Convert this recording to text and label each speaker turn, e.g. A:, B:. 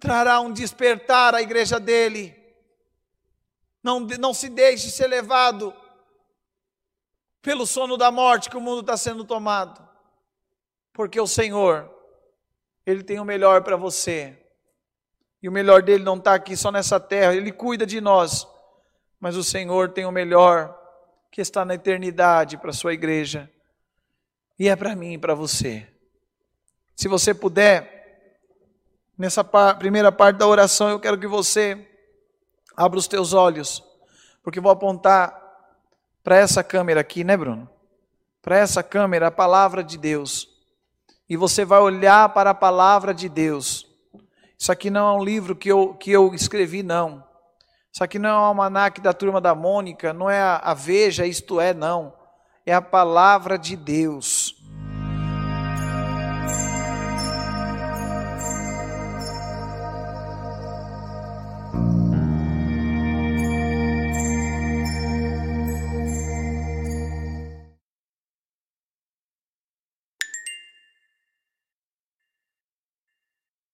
A: Trará um despertar à igreja dele. Não, não se deixe ser levado pelo sono da morte que o mundo está sendo tomado. Porque o Senhor, Ele tem o melhor para você. E o melhor dele não está aqui só nessa terra, Ele cuida de nós. Mas o Senhor tem o melhor que está na eternidade para a sua igreja e é para mim e para você. Se você puder, nessa primeira parte da oração, eu quero que você abra os teus olhos, porque vou apontar para essa câmera aqui, né, Bruno? Para essa câmera, a palavra de Deus. E você vai olhar para a palavra de Deus. Isso aqui não é um livro que eu, que eu escrevi, não. Isso aqui não é um almanac da turma da Mônica, não é a, a Veja, isto é, não. É a palavra de Deus.